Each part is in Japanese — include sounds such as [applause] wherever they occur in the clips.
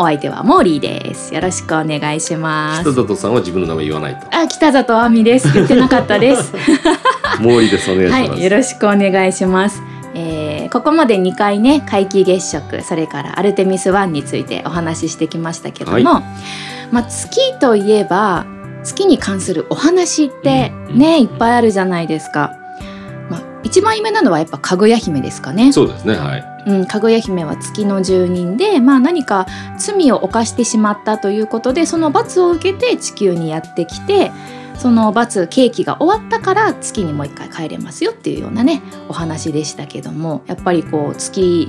お相手はモーリーです。よろしくお願いします。北里さんは自分の名前言わないと。あ北里亜美です。言ってなかったです。[laughs] モーリーです。お願いします、はい、よろしくお願いします。えー、ここまで2回ね皆既月食それからアルテミス1についてお話ししてきましたけども、はい、まあ、月といえば月に関するお話ってね、いっぱいあるじゃないですか。まあ、一番有名なのはやっぱかぐや姫ですかね。そうですね。はい。うん、かぐや姫は月の住人で、まあ、何か罪を犯してしまったということでその罰を受けて地球にやってきてその罰刑期が終わったから月にもう一回帰れますよっていうようなねお話でしたけどもやっぱりこう月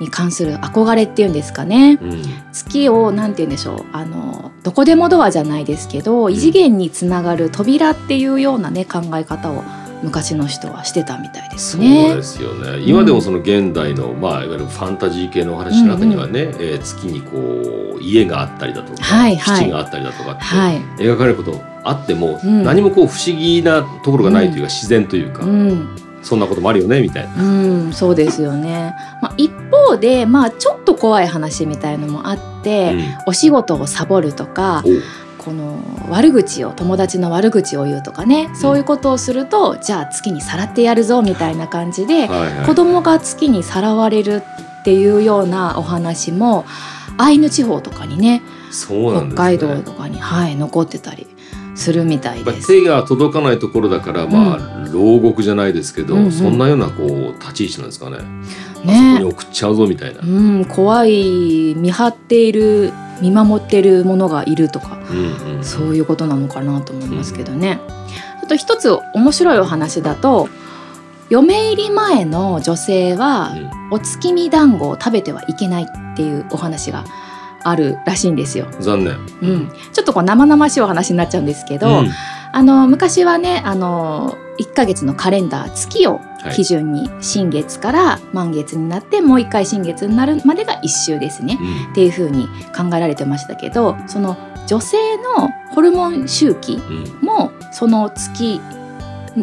に関する憧れっていうんですかね、うん、月を何て言うんでしょうあのどこでもドアじゃないですけど異次元につながる扉っていうようなね考え方を昔の人はしてたみたいですね。そうですよね。今でもその現代の、うん、まあいわゆるファンタジー系のお話の中にはね、うんうん、えー、月にこう家があったりだとか、はいはい、基地があったりだとかって、はい、描かれることあっても、うん、何もこう不思議なところがないというか、自然というか。うんそんなこともあるよねみたいな。うん、そうですよね。まあ、一方で、まあ、ちょっと怖い話みたいのもあって、うん、お仕事をサボるとか。悪口を友達の悪口を言うとかね、そういうことをするとじゃあ月にさらってやるぞみたいな感じで、はいはい、子供が月にさらわれるっていうようなお話もアイヌ地方とかにね、ね、北海道とかに、はい、残ってたりするみたいです。手が届かないところだから、まあ、うん、牢獄じゃないですけど、うんうん、そんなようなこう立ち位置なんですかね。ね、そこに送っちゃうぞみたいな。うん、怖い見張っている見守っているものがいるとか、うんうん、そういうことなのかなと思いますけどね。うん、あと一つ面白いお話だと。嫁入り前の女性は、お月見団子を食べてはいけないっていうお話があるらしいんですよ。残念。うん、ちょっとこう生々しいお話になっちゃうんですけど、うん、あの昔はね、あの一ヶ月のカレンダー月を基準に新月から満月になって、もう一回新月になるまでが一周ですね、うん、っていうふうに考えられてましたけど、その女性のホルモン周期もその月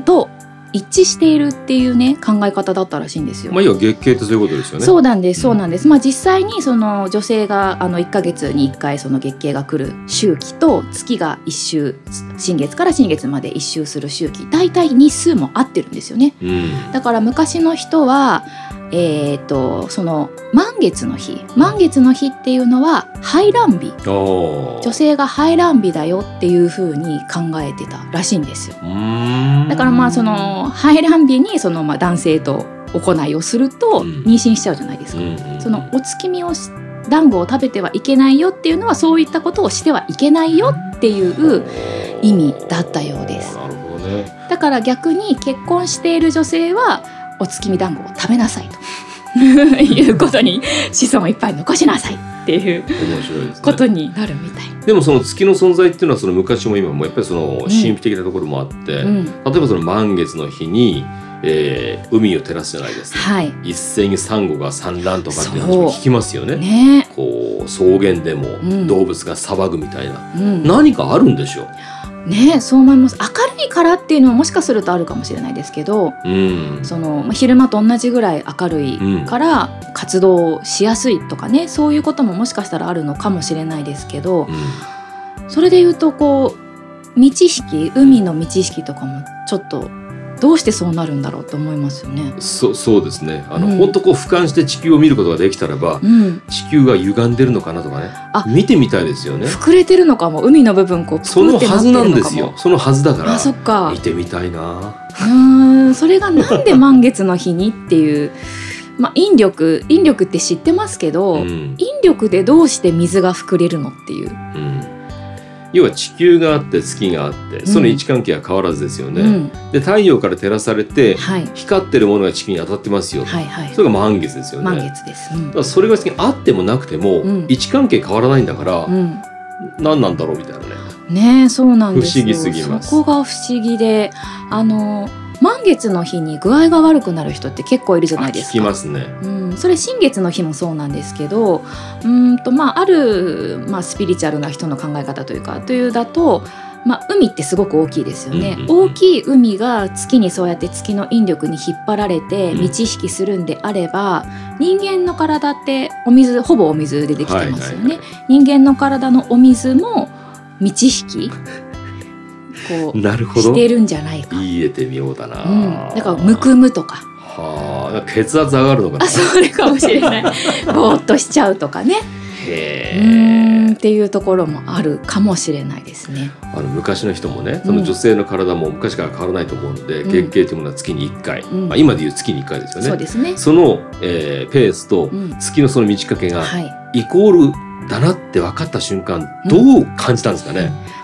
と一致しているっていうね考え方だったらしいんですよ。まあ要は月経ってそういうことですよね。そうなんですそうなんです。うん、まあ実際にその女性があの一ヶ月に一回その月経が来る周期と月が一周新月から新月まで一周する周期大体日数も合ってるんですよね。うん、だから昔の人はえーと、その満月の日。満月の日っていうのは排卵日。女性が排卵日だよっていうふうに考えてたらしいんですよ。だからまあその排卵日にそのまあ男性と行いをすると妊娠しちゃうじゃないですか、うん、そのお月見を団子を食べてはいけないよっていうのはそういったことをしてはいけないよっていう意味だったようです。ね、だから逆に結婚している女性はお月見団子を食べなさいと。[laughs] いうことに子孫をいっぱい残しなさい。っていう。ことになるみたい。でもその月の存在っていうのはその昔も今もやっぱりその神秘的なところもあって、うん、例えばその満月の日に、えー、海を照らすじゃないですか、はい、一斉にサンゴが産卵とかっていう話も聞きますよね。ね。こう草原でも動物が騒ぐみたいな、うん、何かあるんでしょうねそう思います。明るいからっていうのはもしかするとあるかもしれないですけど、うん、その昼間と同じぐらい明るいから活動しやすいとかね、そういうことももしかしたらあるのかもしれないですけど、うん、それで言うとこう道式海の道式とかもちょっとどうしてそうなるんだろうと思いますよね。そそうですね。あの、うん、本当こう俯瞰して地球を見ることができたらば、うん、地球が歪んでるのかなとかね。あ、見てみたいですよね。膨れてるのかも、海の部分こうそのはずなんですよ。そのはずだから。あ、そっか。見てみたいな。うん、それがなんで満月の日にっていう。まあ、引力引力って知ってますけど、うん、引力でどうして水が膨れるのっていう、うん要は地球があって月があってその位置関係は変わらずですよね。うん、で太陽から照らされて、はい、光ってるものが地球に当たってますよ、はいはい、それが満月ですよね。満月です、うん、だからそれがあってもなくても、うん、位置関係変わらないんだから、うん、何なんだろうみたいなね。ねそうなんです不思議すぎます。そこが不思議であの満月の日に具合が悪くなる人って結構いるじゃないですか。聞きますね。うん、それ新月の日もそうなんですけど、うんとまああるまあスピリチュアルな人の考え方というかというだと。まあ、海ってすごく大きいですよね、うんうんうん、大きい海が月にそうやって月の引力に引っ張られて満ち引きするんであれば、うん、人間の体ってお水ほぼお水でできてますよね、はいはいはい、人間の体のお水も満ち引きこうなるほど。してるんじゃないか。言えてみようだな、うん、だからむくむとか。はあ。血圧上がるのかな。あそれかもしれない。[laughs] ぼーっとしちゃうとかね。へえ。っていうところもあるかもしれないですね。あの昔の人もね、その女性の体も昔から変わらないと思うので、うん、月経というものは月に1回、うん、まあ、今でいう月に1回ですよね。そうですね。その、えー、ペースと月のその満ち欠けがイコールだなって分かった瞬間、どう感じたんですかね？いつ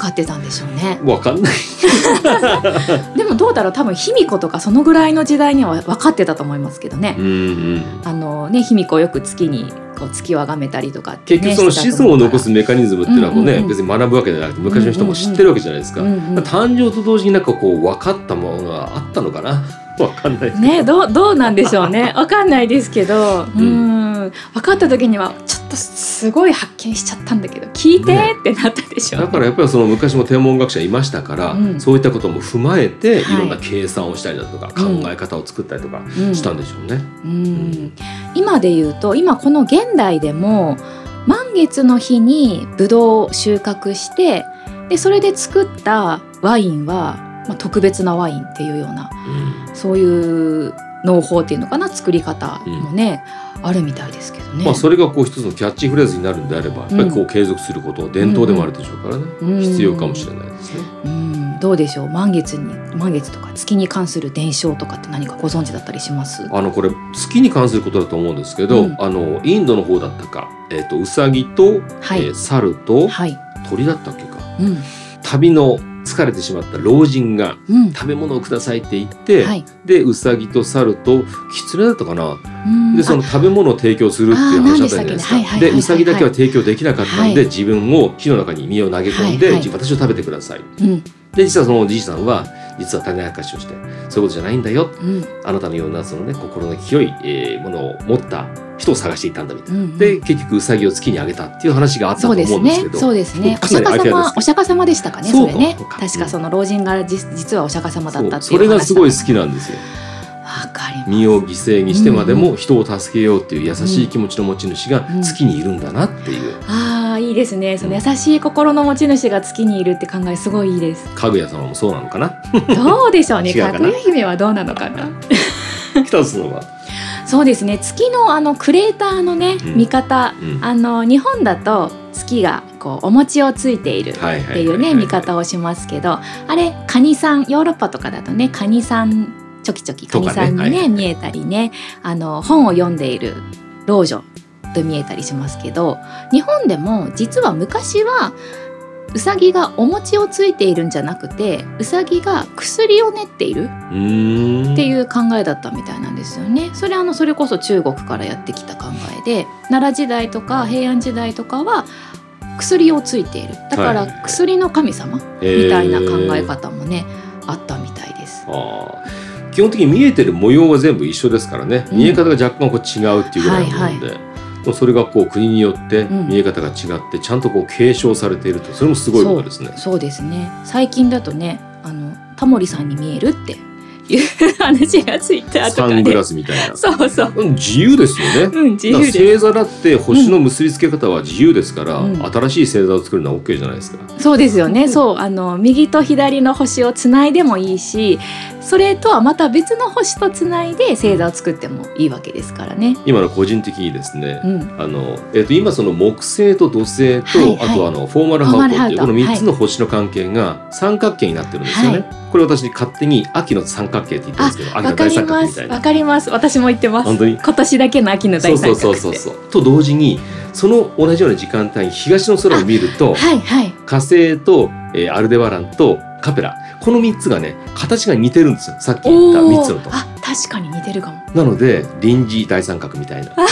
かってたんでしょうね。分かんない。[laughs] でもどうだろう多分卑弥呼とかそのぐらいの時代には分かってたと思いますけどね。うんうん、あのね卑弥呼よく月にこう月を崇めたりとか、ね、結局その子孫を残すメカニズムっていうのはこうね、うんうんうん、別に学ぶわけじゃなくて昔の人も知ってるわけじゃないですか、うんうん、誕生と同時になんかこう分かったものがあったのかな分かんないねどうどうなんでしょうね。[laughs] 分かんないですけどうん。分かった時にはちょっとすごい発見しちゃったんだけど聞いて、ね、ってなったでしょだからやっぱりその昔も天文学者いましたから、うん、そういったことも踏まえて、い、ろんな計算をしたりだとか、考え方を作ったりとかしたんでしょうね。うん、うん、今で言うと今この現代でも満月の日にブドウを収穫してでそれで作ったワインは、まあ、特別なワインっていうような、うん、そういう農法っていうのかな作り方もね、うん、あるみたいですけどね。まあそれがこう一つのキャッチフレーズになるんであれば、やっぱりこう継続すること伝統でもあるでしょうからね、うん、必要かもしれないですね。うん、どうでしょう？満月に満月とか月に関する伝承とかって何かご存知だったりします？あのこれ月に関することだと思うんですけど、うん、あのインドの方だったか、えーと、ウサギと、はい、えー、猿と、はい、鳥だったっけか、うん、旅の疲れてしまった老人が食べ物をくださいって言って、うんはい、でウサギと猿と狐だったかな、でその食べ物を提供するっていう話だったじゃないですか。でウサギだけは提供できなかったので、はい、自分を火の中に身を投げ込んで、はいはい、私を食べてください。うん、で実はそのおじいさんは実は種明かしをしてそういうことじゃないんだよ、うん、あなたのようなそのね心の清い、えー、ものを持った人を探していたんだみたいな、うんうん、で結局ウサギを月にあげたっていう話があったと思うんですけど。そうですね、ね、お釈迦様お釈迦様でしたかねそれね。確かその老人が実はお釈迦様だったっていうそれがすごい好きなんですよ。身を犠牲にしてまでも人を助けようっていう優しい気持ちの持ち主が月にいるんだなっていう、うんうん、ああいいですね。その優しい心の持ち主が月にいるって考えすごいいいです。かぐや様もそうなのかな？どうでしょうね。[laughs] かぐや姫はどうなのかな？[laughs] 北津のはそうですね。月のあのクレーターのね、うん、見方、あの日本だと月がこうお餅をついているっていうね見方をしますけどあれカニさんヨーロッパとかだとねカニさんちょきちょきカニさんにね、ねはい、見えたりねあの本を読んでいる老女と見えたりしますけど日本でも実は昔はうさぎがお餅をついているんじゃなくてうさぎが薬を練っているっていう考えだったみたいなんですよね。それあのそれこそ中国からやってきた考えで奈良時代とか平安時代とかは薬をついている。だから薬の神様みたいな考え方もね、あったみたいです。基本的に見えてる模様は全部一緒ですからね、見え方が若干こう違うっていうぐらいなので。はいはいそれがこう国によって見え方が違ってちゃんとこう継承されていると。それもすごいことですね。そうですね。最近だとねあのタモリさんに見えるっていう話がツイッターとかでサングラスみたいな。そうそう、自由ですよね、うん、自由星座だって星の結びつけ方は自由ですから、うん、新しい星座を作るのは OK じゃないですか。そうですよね、そうあの右と左の星をつないでもいいしそれとはまた別の星とつないで星座を作ってもいいわけですからね。今の個人的にですね、うん、あのえー、と今その木星と土星と、はいはい、あとあのフォーマルハウトっていうこの3つの星の関係が三角形になってるんですよね、はい。これ私勝手に秋の三角形って言ってるんですけど秋の大三角みたいな。わかります。私も言ってます。本当に？今年だけの秋の大三角そうそうそうそう。と同時にその同じような時間帯に東の空を見ると、はいはい、火星と、えー、アルデバランとカペラ。この3つがね形が似てるんですよ。さっき言った3つのと。あ確かに似てるかも。なので臨時大三角みたいな。[laughs]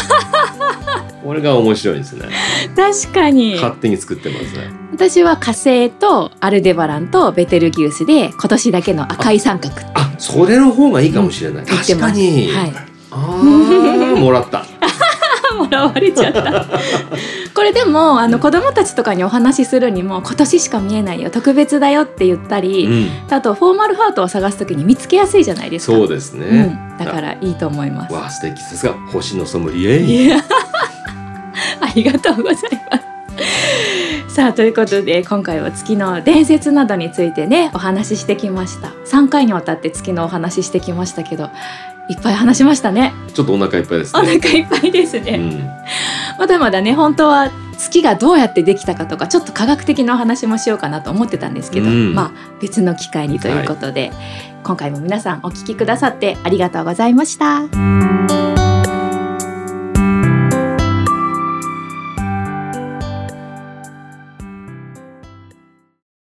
これが面白いですね。確かに。勝手に作ってますね。私は火星とアルデバランとベテルギウスで今年だけの赤い三角あそれの方がいいかもしれない、うん、確かに、はい、ああ [laughs] もらった。[laughs] もらわれちゃった。[laughs] これれでもあの子供たちとかにお話しするにも今年しか見えないよ特別だよって言ったり、うん、あとフォーマルハートを探す時に見つけやすいじゃないですか。そうですね、うん、だからいいと思います。わあ素敵。さすが星のソムリエ。ありがとうございますさあということで今回は月の伝説などについてねお話ししてきました。3回にわたって月のお話ししてきましたけどいっぱい話しましたね。ちょっとお腹いっぱいですね。お腹いっぱいですね、うん、まだまだね本当は月がどうやってできたかとかちょっと科学的なお話もしようかなと思ってたんですけど、うん、まあ別の機会にということで、はい、今回も皆さんお聞きくださってありがとうございました。